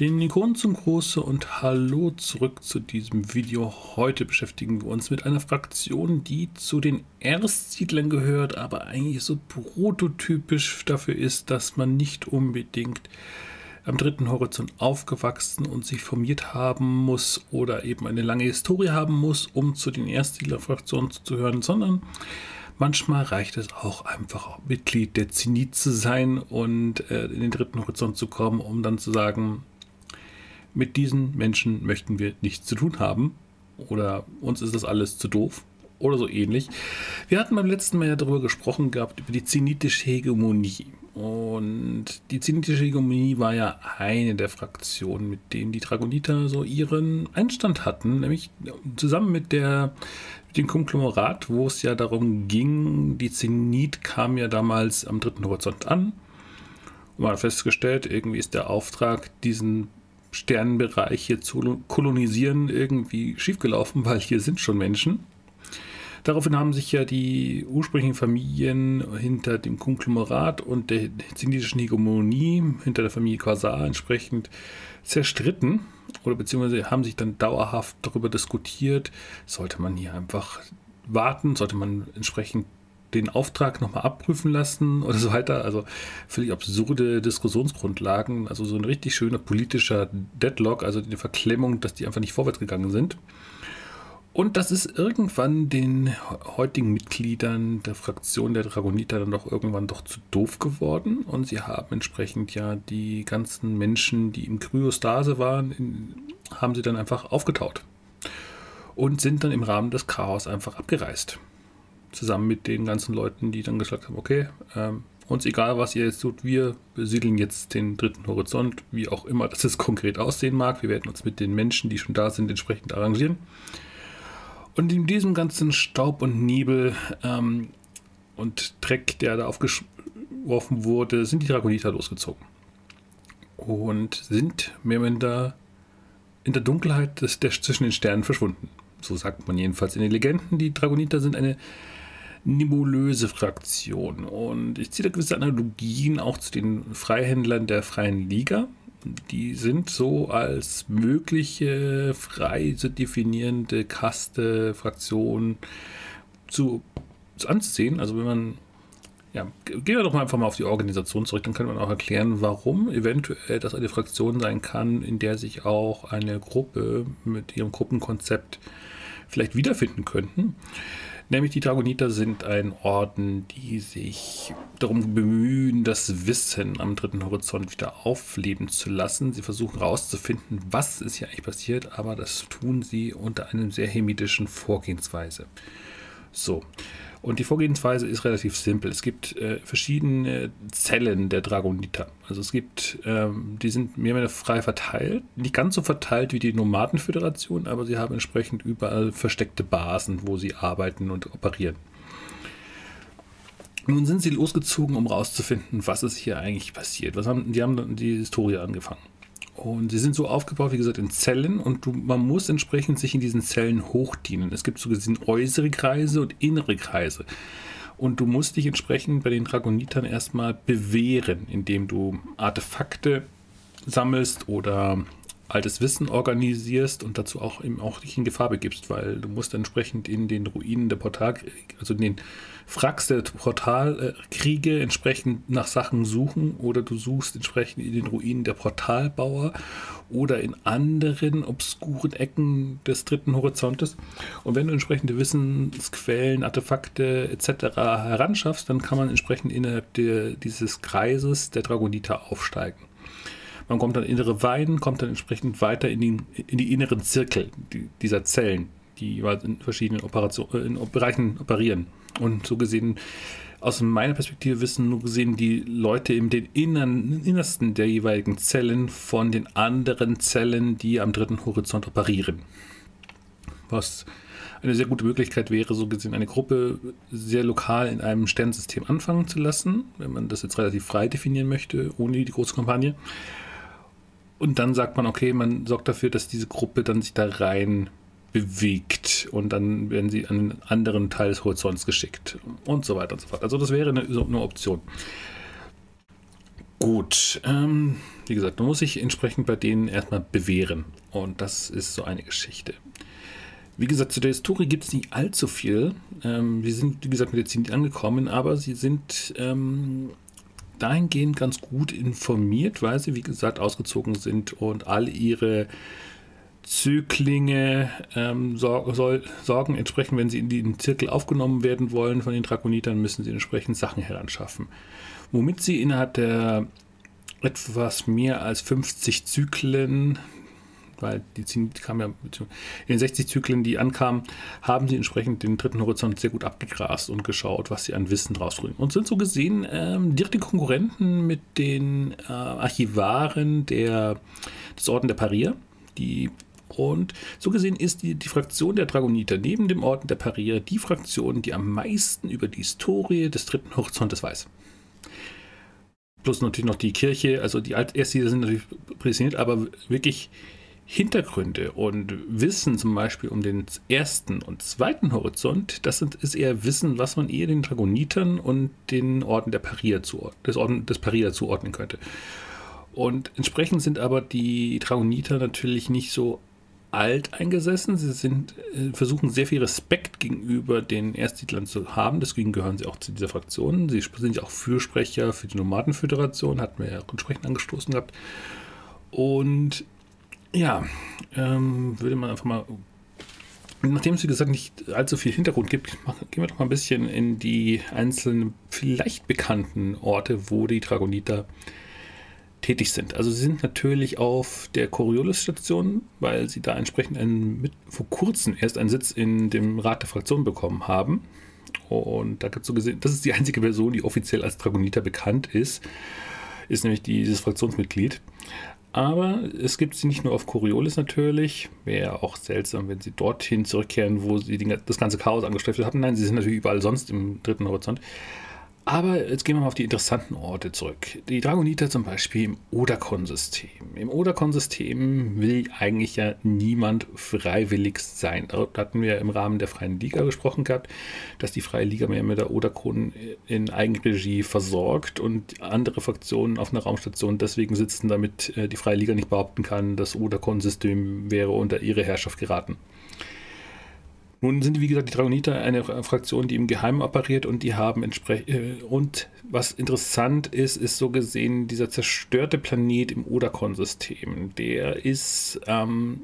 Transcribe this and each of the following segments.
Den Ikonen zum Große und Hallo zurück zu diesem Video. Heute beschäftigen wir uns mit einer Fraktion, die zu den Erstsiedlern gehört, aber eigentlich so prototypisch dafür ist, dass man nicht unbedingt am dritten Horizont aufgewachsen und sich formiert haben muss oder eben eine lange Historie haben muss, um zu den Erstsiedlerfraktionen zu gehören, sondern manchmal reicht es auch einfach Mitglied der Zenit zu sein und äh, in den dritten Horizont zu kommen, um dann zu sagen, mit diesen Menschen möchten wir nichts zu tun haben oder uns ist das alles zu doof oder so ähnlich. Wir hatten beim letzten Mal ja darüber gesprochen gehabt, über die zenitische Hegemonie. Und die zenitische Hegemonie war ja eine der Fraktionen, mit denen die Dragoniter so ihren Einstand hatten, nämlich zusammen mit der mit dem Konglomerat, wo es ja darum ging, die Zenit kam ja damals am dritten Horizont an. Und man hat festgestellt, irgendwie ist der Auftrag, diesen Sternenbereich hier zu kolonisieren, irgendwie schiefgelaufen, weil hier sind schon Menschen. Daraufhin haben sich ja die ursprünglichen Familien hinter dem Konglomerat und der zenitischen Hegemonie, hinter der Familie Quasar entsprechend zerstritten oder beziehungsweise haben sich dann dauerhaft darüber diskutiert, sollte man hier einfach warten, sollte man entsprechend den Auftrag nochmal abprüfen lassen oder so weiter. Also völlig absurde Diskussionsgrundlagen. Also so ein richtig schöner politischer Deadlock, also die Verklemmung, dass die einfach nicht vorwärts gegangen sind. Und das ist irgendwann den heutigen Mitgliedern der Fraktion der Dragoniter dann doch irgendwann doch zu doof geworden. Und sie haben entsprechend ja die ganzen Menschen, die im Kryostase waren, in, haben sie dann einfach aufgetaut. Und sind dann im Rahmen des Chaos einfach abgereist zusammen mit den ganzen Leuten, die dann gesagt haben, okay, ähm, uns egal, was ihr jetzt tut, wir besiedeln jetzt den dritten Horizont, wie auch immer das jetzt konkret aussehen mag. Wir werden uns mit den Menschen, die schon da sind, entsprechend arrangieren. Und in diesem ganzen Staub und Nebel ähm, und Dreck, der da aufgeworfen wurde, sind die Dragoniter losgezogen. Und sind mehr oder weniger in der Dunkelheit des, der, zwischen den Sternen verschwunden. So sagt man jedenfalls in den Legenden. Die Dragoniter sind eine nebulöse Fraktion. Und ich ziehe da gewisse Analogien auch zu den Freihändlern der Freien Liga. Die sind so als mögliche frei zu definierende Kaste, Fraktion zu, zu anzusehen. Also wenn man ja, gehen wir doch mal einfach mal auf die Organisation zurück, dann können wir auch erklären, warum eventuell das eine Fraktion sein kann, in der sich auch eine Gruppe mit ihrem Gruppenkonzept vielleicht wiederfinden könnten. Nämlich die Dragoniter sind ein Orden, die sich darum bemühen, das Wissen am dritten Horizont wieder aufleben zu lassen. Sie versuchen herauszufinden, was ist hier eigentlich passiert, aber das tun sie unter einer sehr hemitischen Vorgehensweise. So, und die Vorgehensweise ist relativ simpel. Es gibt äh, verschiedene Zellen der Dragoniter. Also es gibt, ähm, die sind mehr oder weniger frei verteilt. Nicht ganz so verteilt wie die Nomadenföderation, aber sie haben entsprechend überall versteckte Basen, wo sie arbeiten und operieren. Nun sind sie losgezogen, um herauszufinden, was ist hier eigentlich passiert. Was haben, die haben die Historie angefangen. Und sie sind so aufgebaut, wie gesagt, in Zellen und du, man muss entsprechend sich in diesen Zellen hochdienen. Es gibt so gesehen äußere Kreise und innere Kreise. Und du musst dich entsprechend bei den Dragonitern erstmal bewähren, indem du Artefakte sammelst oder altes Wissen organisierst und dazu auch eben auch dich in Gefahr begibst, weil du musst entsprechend in den Ruinen der Portal, also in den Fracks der Portalkriege entsprechend nach Sachen suchen oder du suchst entsprechend in den Ruinen der Portalbauer oder in anderen obskuren Ecken des dritten Horizontes. Und wenn du entsprechende Wissensquellen, Artefakte etc. heranschaffst, dann kann man entsprechend innerhalb der, dieses Kreises der Dragoniter aufsteigen. Man kommt dann in innere Weiden, kommt dann entsprechend weiter in die, in die inneren Zirkel dieser Zellen, die in verschiedenen Operation, äh, in Bereichen operieren. Und so gesehen, aus meiner Perspektive wissen nur gesehen die Leute in den inneren, Innersten der jeweiligen Zellen von den anderen Zellen, die am dritten Horizont operieren. Was eine sehr gute Möglichkeit wäre, so gesehen eine Gruppe sehr lokal in einem Sternsystem anfangen zu lassen, wenn man das jetzt relativ frei definieren möchte, ohne die große Kampagne. Und dann sagt man, okay, man sorgt dafür, dass diese Gruppe dann sich da rein bewegt und dann werden sie an einen anderen Teil des Horizonts geschickt und so weiter und so fort. Also das wäre eine, eine Option. Gut, ähm, wie gesagt, man muss sich entsprechend bei denen erstmal bewähren. Und das ist so eine Geschichte. Wie gesagt, zu der Historie gibt es nicht allzu viel. Ähm, wir sind, wie gesagt, mit der Zenit angekommen, aber sie sind ähm, dahingehend ganz gut informiert, weil sie, wie gesagt, ausgezogen sind und all ihre Zöglinge ähm, sor soll, sorgen. Entsprechend, wenn sie in den Zirkel aufgenommen werden wollen von den Dragonitern, müssen sie entsprechend Sachen heranschaffen. Womit sie innerhalb der etwas mehr als 50 Zyklen, weil die Zenit kam ja in den 60 Zyklen, die ankamen, haben sie entsprechend den dritten Horizont sehr gut abgegrast und geschaut, was sie an Wissen draus bringen. Und sind so gesehen ähm, direkte Konkurrenten mit den äh, Archivaren der, des Orden der Parier, die und so gesehen ist die, die Fraktion der Dragoniter neben dem Orden der Parier die Fraktion, die am meisten über die Historie des dritten Horizontes weiß. Plus natürlich noch die Kirche, also die Erstsiedler sind natürlich präsentiert, aber wirklich Hintergründe und Wissen zum Beispiel um den ersten und zweiten Horizont, das ist eher Wissen, was man eher den Dragonitern und den Orden der Parier zuordnen, des, Orden, des Parier zuordnen könnte. Und entsprechend sind aber die Dragoniter natürlich nicht so alt eingesessen. Sie sind, äh, versuchen sehr viel Respekt gegenüber den Erstsiedlern zu haben. Deswegen gehören sie auch zu dieser Fraktion. Sie sind ja auch Fürsprecher für die Nomadenföderation, hatten wir ja entsprechend angestoßen gehabt. Und ja, ähm, würde man einfach mal, nachdem es wie gesagt nicht allzu viel Hintergrund gibt, gehen wir doch mal ein bisschen in die einzelnen, vielleicht bekannten Orte, wo die Dragoniter tätig sind. Also sie sind natürlich auf der Coriolis-Station, weil sie da entsprechend einen, mit, vor kurzem erst einen Sitz in dem Rat der Fraktion bekommen haben. Und da gibt es so gesehen, das ist die einzige Person, die offiziell als Dragoniter bekannt ist, ist nämlich dieses Fraktionsmitglied. Aber es gibt sie nicht nur auf Coriolis natürlich. Wäre auch seltsam, wenn sie dorthin zurückkehren, wo sie das ganze Chaos angestellt haben. Nein, sie sind natürlich überall sonst im dritten Horizont. Aber jetzt gehen wir mal auf die interessanten Orte zurück. Die Dragoniter zum Beispiel im Odakon-System. Im Odakon-System will eigentlich ja niemand freiwillig sein. Da hatten wir im Rahmen der Freien Liga gesprochen gehabt, dass die Freie Liga mehr mit der Odakon in Eigenregie versorgt und andere Fraktionen auf einer Raumstation deswegen sitzen, damit äh, die Freie Liga nicht behaupten kann, das Odakon-System wäre unter ihre Herrschaft geraten. Nun sind, wie gesagt, die Dragoniter eine Fraktion, die im Geheimen operiert und die haben entsprechend. Äh, und was interessant ist, ist so gesehen dieser zerstörte Planet im Odakon-System. Der ist. Ähm,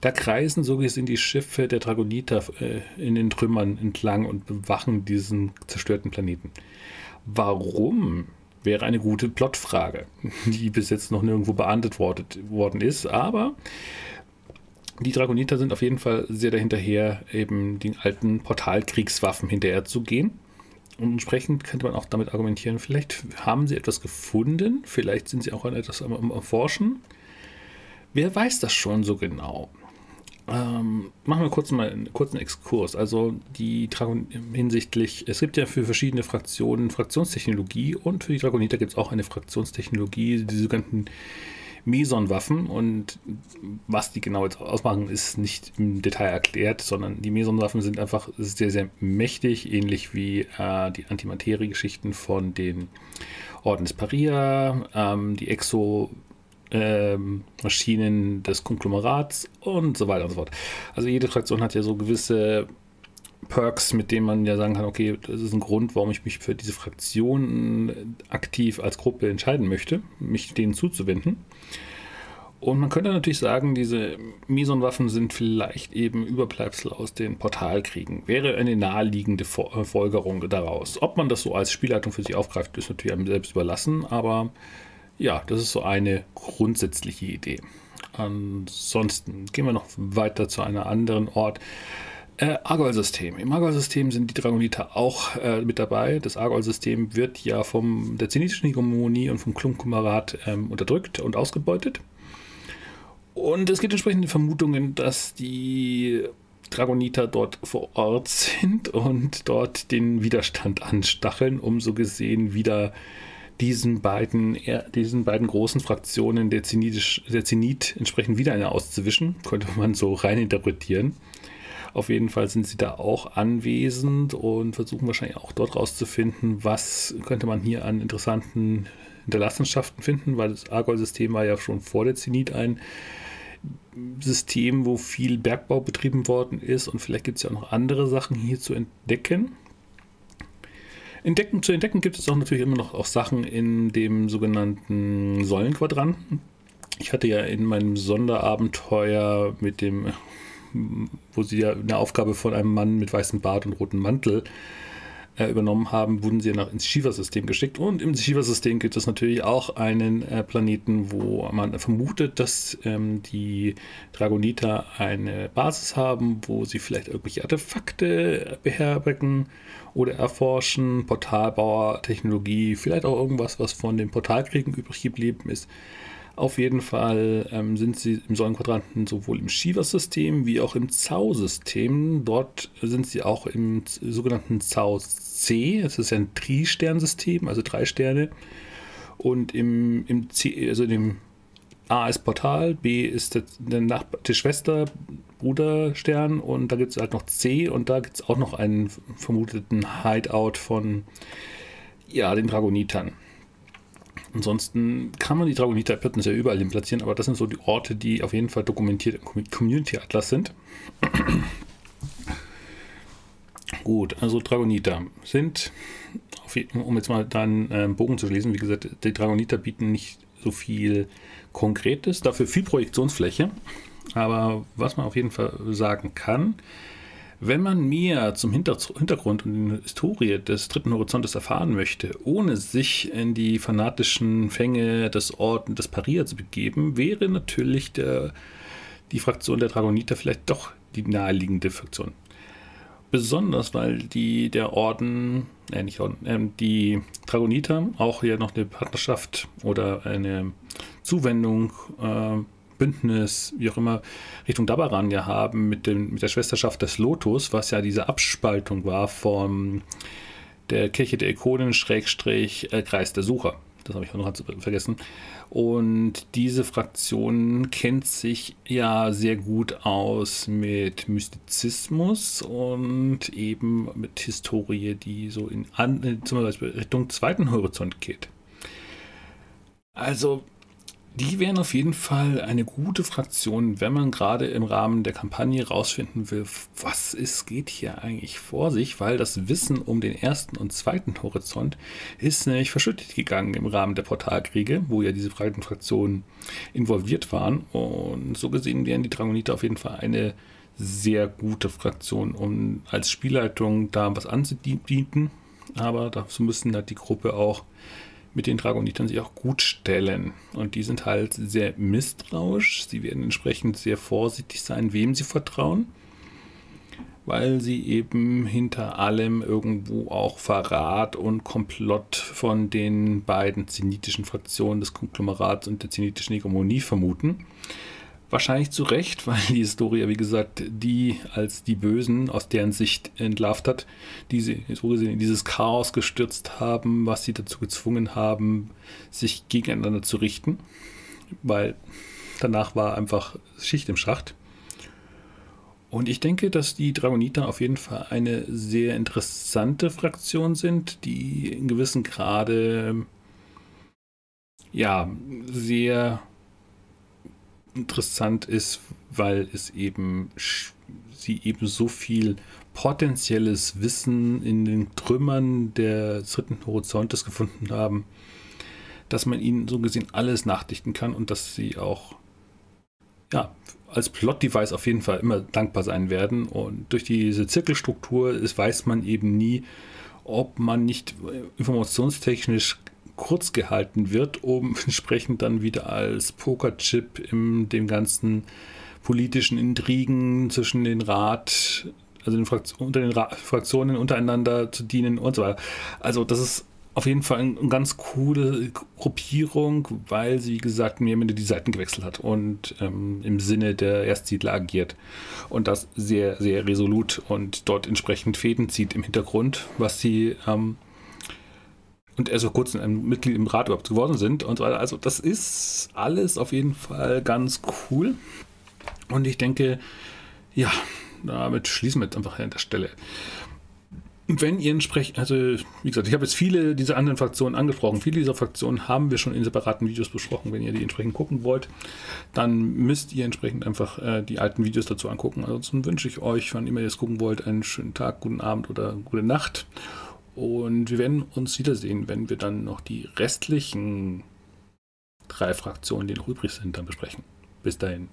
da kreisen so gesehen die Schiffe der Dragoniter äh, in den Trümmern entlang und bewachen diesen zerstörten Planeten. Warum? Wäre eine gute Plotfrage, die bis jetzt noch nirgendwo beantwortet worden ist. Aber die Dragoniter sind auf jeden Fall sehr dahinterher, eben den alten Portalkriegswaffen hinterher zu gehen. Und entsprechend könnte man auch damit argumentieren, vielleicht haben sie etwas gefunden, vielleicht sind sie auch an etwas am Erforschen. Wer weiß das schon so genau? Ähm, machen wir kurz mal einen kurzen Exkurs. Also die Dragon hinsichtlich, es gibt ja für verschiedene Fraktionen Fraktionstechnologie und für die Dragoniter gibt es auch eine Fraktionstechnologie, die sogenannten Meson-Waffen und was die genau jetzt ausmachen, ist nicht im Detail erklärt, sondern die Meson-Waffen sind einfach sehr, sehr mächtig, ähnlich wie äh, die Antimaterie-Geschichten von den Orden des Paria, ähm, die Exo- ähm, Maschinen des Konglomerats und so weiter und so fort. Also jede Fraktion hat ja so gewisse Perks, mit denen man ja sagen kann, okay, das ist ein Grund, warum ich mich für diese Fraktion aktiv als Gruppe entscheiden möchte, mich denen zuzuwenden. Und man könnte natürlich sagen, diese Meson-Waffen sind vielleicht eben Überbleibsel aus den Portalkriegen. Wäre eine naheliegende äh, Folgerung daraus. Ob man das so als Spielleitung für sich aufgreift, ist natürlich einem selbst überlassen, aber ja, das ist so eine grundsätzliche Idee. Ansonsten gehen wir noch weiter zu einem anderen Ort. Äh, Argol-System. Im Argol-System sind die Dragoniter auch äh, mit dabei. Das Argol-System wird ja von der zenitischen Hegemonie und vom Klumkumarat ähm, unterdrückt und ausgebeutet. Und es gibt entsprechende Vermutungen, dass die Dragoniter dort vor Ort sind und dort den Widerstand anstacheln, um so gesehen wieder diesen beiden, diesen beiden großen Fraktionen der Zenit, der Zenit entsprechend wieder eine auszuwischen, könnte man so rein interpretieren. Auf jeden Fall sind sie da auch anwesend und versuchen wahrscheinlich auch dort rauszufinden, was könnte man hier an interessanten Hinterlassenschaften finden, weil das Argol-System war ja schon vor der Zenit ein System, wo viel Bergbau betrieben worden ist und vielleicht gibt es ja auch noch andere Sachen hier zu entdecken. Entdecken, zu entdecken gibt es auch natürlich immer noch auch Sachen in dem sogenannten Säulenquadranten. Ich hatte ja in meinem Sonderabenteuer mit dem, wo sie ja eine Aufgabe von einem Mann mit weißem Bart und rotem Mantel äh, übernommen haben, wurden sie nach ins Shiva-System geschickt. Und im Shiva-System gibt es natürlich auch einen äh, Planeten, wo man vermutet, dass ähm, die Dragoniter eine Basis haben, wo sie vielleicht irgendwelche Artefakte beherbergen oder erforschen, Portalbauer-Technologie, vielleicht auch irgendwas, was von den Portalkriegen übrig geblieben ist. Auf jeden Fall ähm, sind sie im Säulenquadranten sowohl im Shiva-System wie auch im Zau-System. Dort sind sie auch im sogenannten Zau C. Es ist ein Tri-Sternsystem, also drei Sterne. Und im, im C, also dem A ist Portal, B ist der, der, Nachbar, der Schwester, Bruderstern und da gibt es halt noch C und da gibt es auch noch einen vermuteten Hideout von ja, den Dragonitern. Ansonsten kann man die Dragoniter-Pitten ja überall hin platzieren, aber das sind so die Orte, die auf jeden Fall dokumentiert im Community Atlas sind. Gut, also Dragoniter sind, um jetzt mal da einen ähm, Bogen zu schließen, wie gesagt, die Dragoniter bieten nicht so viel Konkretes, dafür viel Projektionsfläche. Aber was man auf jeden Fall sagen kann, wenn man mehr zum Hintergrund und der Historie des dritten Horizontes erfahren möchte, ohne sich in die fanatischen Fänge des Orden des Paria zu begeben, wäre natürlich der, die Fraktion der Dragoniter vielleicht doch die naheliegende Fraktion. Besonders, weil die der Orden, äh nicht Orden, äh, die Dragoniter auch hier noch eine Partnerschaft oder eine Zuwendung äh, Bündnis, wie auch immer, Richtung Dabaran ja haben mit, dem, mit der Schwesterschaft des Lotus, was ja diese Abspaltung war von der Kirche der Ikonen, Schrägstrich, äh, Kreis der Sucher. Das habe ich auch noch vergessen. Und diese Fraktion kennt sich ja sehr gut aus mit Mystizismus und eben mit Historie, die so in, an, zum Beispiel Richtung zweiten Horizont geht. Also die wären auf jeden Fall eine gute Fraktion, wenn man gerade im Rahmen der Kampagne rausfinden will, was ist, geht hier eigentlich vor sich, weil das Wissen um den ersten und zweiten Horizont ist nämlich verschüttet gegangen im Rahmen der Portalkriege, wo ja diese beiden Fraktionen involviert waren. Und so gesehen wären die Dragoniter auf jeden Fall eine sehr gute Fraktion, um als Spielleitung da was anzubieten. Aber dazu müssen halt die Gruppe auch mit den Dragonitern sich auch gut stellen. Und die sind halt sehr misstrauisch. Sie werden entsprechend sehr vorsichtig sein, wem sie vertrauen, weil sie eben hinter allem irgendwo auch Verrat und Komplott von den beiden zenitischen Fraktionen des Konglomerats und der zenitischen Hegemonie vermuten. Wahrscheinlich zu Recht, weil die Historia, wie gesagt, die als die Bösen aus deren Sicht entlarvt hat, die sie so gesehen in dieses Chaos gestürzt haben, was sie dazu gezwungen haben, sich gegeneinander zu richten. Weil danach war einfach Schicht im Schacht. Und ich denke, dass die Dragoniter auf jeden Fall eine sehr interessante Fraktion sind, die in gewissem Grade ja sehr interessant ist, weil es eben sie eben so viel potenzielles Wissen in den Trümmern des dritten Horizontes gefunden haben, dass man ihnen so gesehen alles nachdichten kann und dass sie auch ja, als Plot-Device auf jeden Fall immer dankbar sein werden. Und durch diese Zirkelstruktur ist, weiß man eben nie, ob man nicht informationstechnisch kurz gehalten wird, um entsprechend dann wieder als Pokerchip in dem ganzen politischen Intrigen zwischen den Rat, also den Fraktion, unter den Ra Fraktionen untereinander zu dienen und so weiter. Also das ist auf jeden Fall eine ganz coole Gruppierung, weil sie, wie gesagt, mir die Seiten gewechselt hat und ähm, im Sinne der Erstsiedler agiert. Und das sehr, sehr resolut und dort entsprechend Fäden zieht im Hintergrund, was sie ähm, und er so kurz ein Mitglied im Rat überhaupt geworden sind und so weiter. Also das ist alles auf jeden Fall ganz cool. Und ich denke, ja, damit schließen wir jetzt einfach an der Stelle. Wenn ihr entsprechend, also wie gesagt, ich habe jetzt viele dieser anderen Fraktionen angesprochen. Viele dieser Fraktionen haben wir schon in separaten Videos besprochen. Wenn ihr die entsprechend gucken wollt, dann müsst ihr entsprechend einfach äh, die alten Videos dazu angucken. Ansonsten wünsche ich euch, wann immer ihr es gucken wollt, einen schönen Tag, guten Abend oder gute Nacht. Und wir werden uns wiedersehen, wenn wir dann noch die restlichen drei Fraktionen, die noch übrig sind, dann besprechen. Bis dahin.